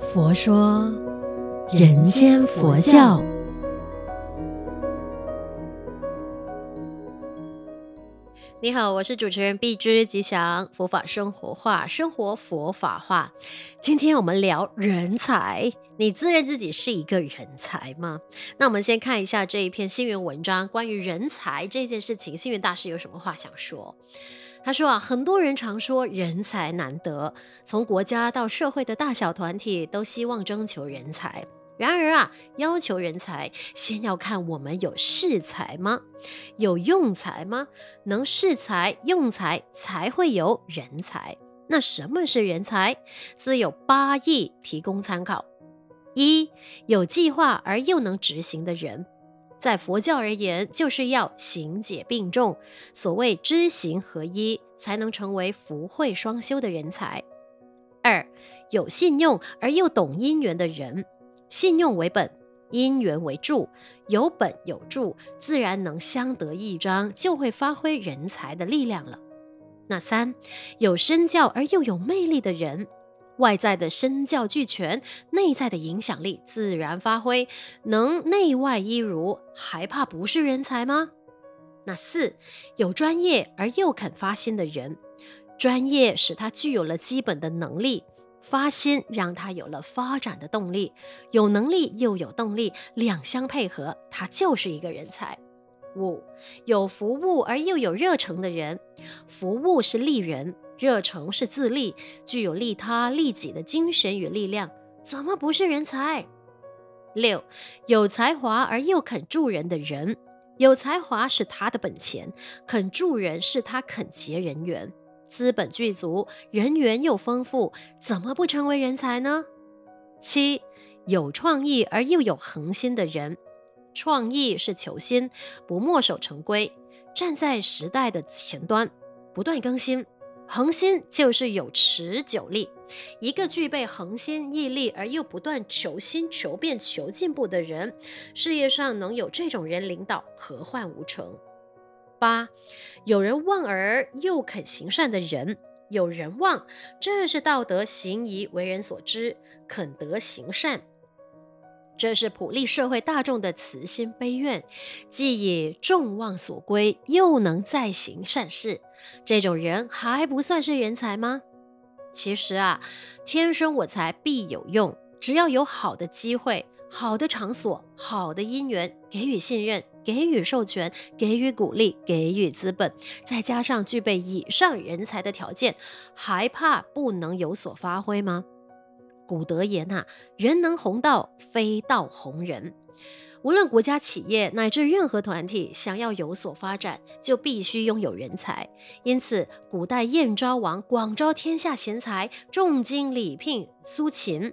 佛说人间佛教。你好，我是主持人碧之吉祥，佛法生活化，生活佛法化。今天我们聊人才，你自认自己是一个人才吗？那我们先看一下这一篇星云文章，关于人才这件事情，星云大师有什么话想说？他说啊，很多人常说人才难得，从国家到社会的大小团体都希望征求人才。然而啊，要求人才，先要看我们有识才吗？有用才吗？能识才、用才，才会有人才。那什么是人才？自有八义提供参考：一、有计划而又能执行的人，在佛教而言，就是要行解并重，所谓知行合一，才能成为福慧双修的人才。二、有信用而又懂因缘的人。信用为本，因缘为助，有本有助，自然能相得益彰，就会发挥人才的力量了。那三，有身教而又有魅力的人，外在的身教俱全，内在的影响力自然发挥，能内外一如，还怕不是人才吗？那四，有专业而又肯发心的人，专业使他具有了基本的能力。发心让他有了发展的动力，有能力又有动力，两相配合，他就是一个人才。五，有服务而又有热诚的人，服务是利人，热诚是自利，具有利他利己的精神与力量，怎么不是人才？六，有才华而又肯助人的人，有才华是他的本钱，肯助人是他肯结人缘。资本具足，人缘又丰富，怎么不成为人才呢？七，有创意而又有恒心的人，创意是求新，不墨守成规，站在时代的前端，不断更新。恒心就是有持久力，一个具备恒心毅力而又不断求新求变求进步的人，事业上能有这种人领导，何患无成？八，有人望而又肯行善的人，有人望，这是道德行仪为人所知，肯得行善，这是普利社会大众的慈心悲愿，既以众望所归，又能再行善事，这种人还不算是人才吗？其实啊，天生我材必有用，只要有好的机会。好的场所，好的因缘，给予信任，给予授权，给予鼓励，给予资本，再加上具备以上人才的条件，还怕不能有所发挥吗？古德言呐、啊，人能弘道，非道弘人。无论国家、企业乃至任何团体，想要有所发展，就必须拥有人才。因此，古代燕昭王广招天下贤才，重金礼聘苏秦。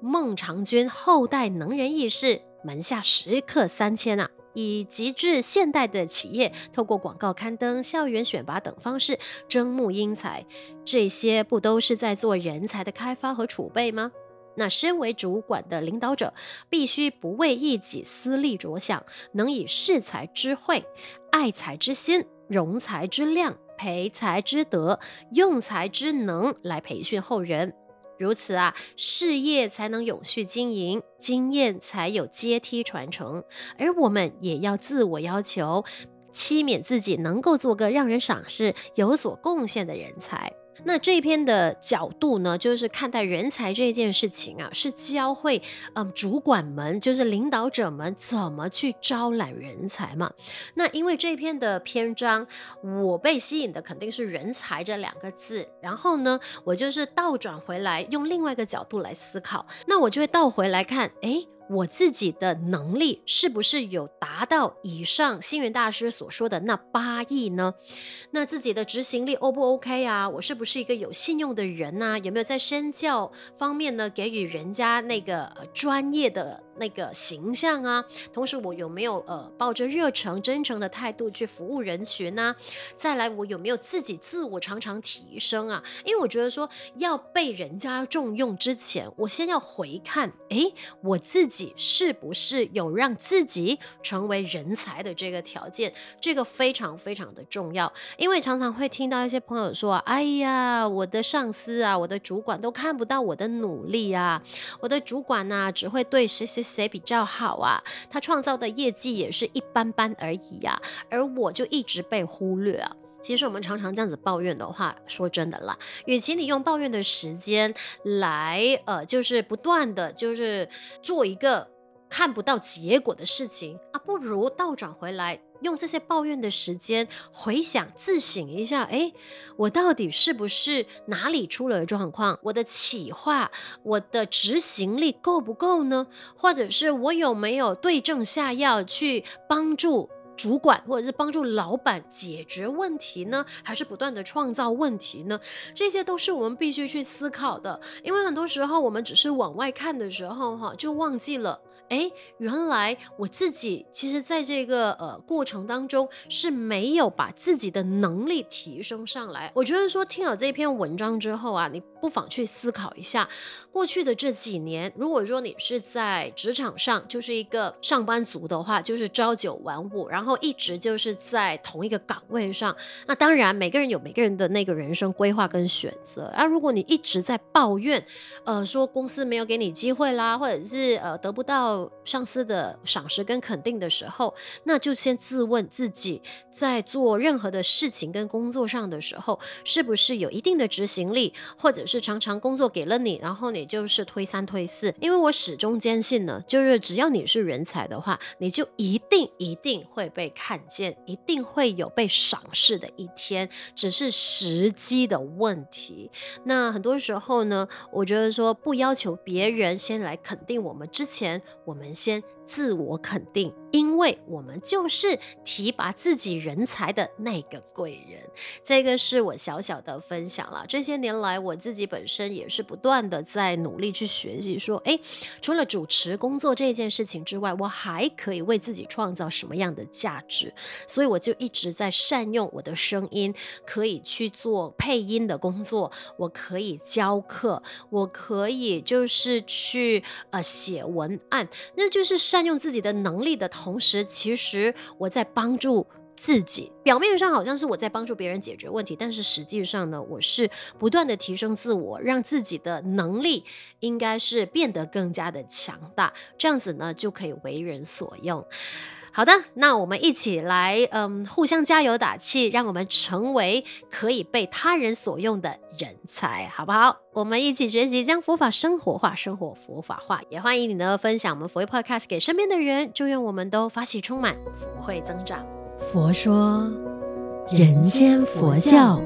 孟尝君后代能人异士，门下食客三千啊，以极致现代的企业，透过广告刊登、校园选拔等方式征募英才，这些不都是在做人才的开发和储备吗？那身为主管的领导者，必须不为一己私利着想，能以识才之慧、爱才之心、容才之量、培才之德、用才之能来培训后人。如此啊，事业才能永续经营，经验才有阶梯传承。而我们也要自我要求，期勉自己能够做个让人赏识、有所贡献的人才。那这篇的角度呢，就是看待人才这件事情啊，是教会嗯主管们，就是领导者们怎么去招揽人才嘛。那因为这篇的篇章，我被吸引的肯定是“人才”这两个字，然后呢，我就是倒转回来，用另外一个角度来思考，那我就会倒回来看，诶。我自己的能力是不是有达到以上星云大师所说的那八亿呢？那自己的执行力 O 不 OK 啊？我是不是一个有信用的人呢、有没有在身教方面呢给予人家那个专业的那个形象啊？同时我有没有呃抱着热诚、真诚的态度去服务人群呢、再来我有没有自己自我常常提升啊？因为我觉得说要被人家重用之前，我先要回看，诶，我自己。是不是有让自己成为人才的这个条件，这个非常非常的重要。因为常常会听到一些朋友说：“哎呀，我的上司啊，我的主管都看不到我的努力啊，我的主管呢、只会对谁谁谁比较好啊，他创造的业绩也是一般般而已呀、啊，而我就一直被忽略啊。”其实我们常常这样子抱怨的话，说真的啦，与其你用抱怨的时间来，呃，就是不断的就是做一个看不到结果的事情啊，不如倒转回来，用这些抱怨的时间回想自省一下，诶，我到底是不是哪里出了状况？我的企划，我的执行力够不够呢？或者是我有没有对症下药去帮助？主管或者是帮助老板解决问题呢，还是不断的创造问题呢？这些都是我们必须去思考的。因为很多时候我们只是往外看的时候，哈，就忘记了。诶，原来我自己其实在这个呃过程当中是没有把自己的能力提升上来。我觉得说听了这篇文章之后啊，你不妨去思考一下，过去的这几年，如果说你是在职场上就是一个上班族的话，就是朝九晚五，然后一直就是在同一个岗位上。那当然，每个人有每个人的那个人生规划跟选择。而如果你一直在抱怨，呃，说公司没有给你机会啦，或者是呃得不到。上司的赏识跟肯定的时候，那就先自问自己，在做任何的事情跟工作上的时候，是不是有一定的执行力，或者是常常工作给了你，然后你就是推三推四。因为我始终坚信呢，就是只要你是人才的话，你就一定一定会被看见，一定会有被赏识的一天，只是时机的问题。那很多时候呢，我觉得说不要求别人先来肯定我们之前。我们先自我肯定，因为我们就是提拔自己人才的那个贵人。这个是我小小的分享了。这些年来，我自己本身也是不断的在努力去学习，说，诶，除了主持工作这件事情之外，我还可以为自己创造什么样的价值？所以我就一直在善用我的声音，可以去做配音的工作，我可以教课，我可以就是去呃写文案。那就是善用自己的能力的同时，其实我在帮助自己。表面上好像是我在帮助别人解决问题，但是实际上呢，我是不断的提升自我，让自己的能力应该是变得更加的强大。这样子呢，就可以为人所用。好的，那我们一起来，嗯，互相加油打气，让我们成为可以被他人所用的人才，好不好？我们一起学习，将佛法生活化，生活佛法化。也欢迎你呢分享我们佛慧 Podcast 给身边的人，祝愿我们都法喜充满，福慧增长。佛说，人间佛教。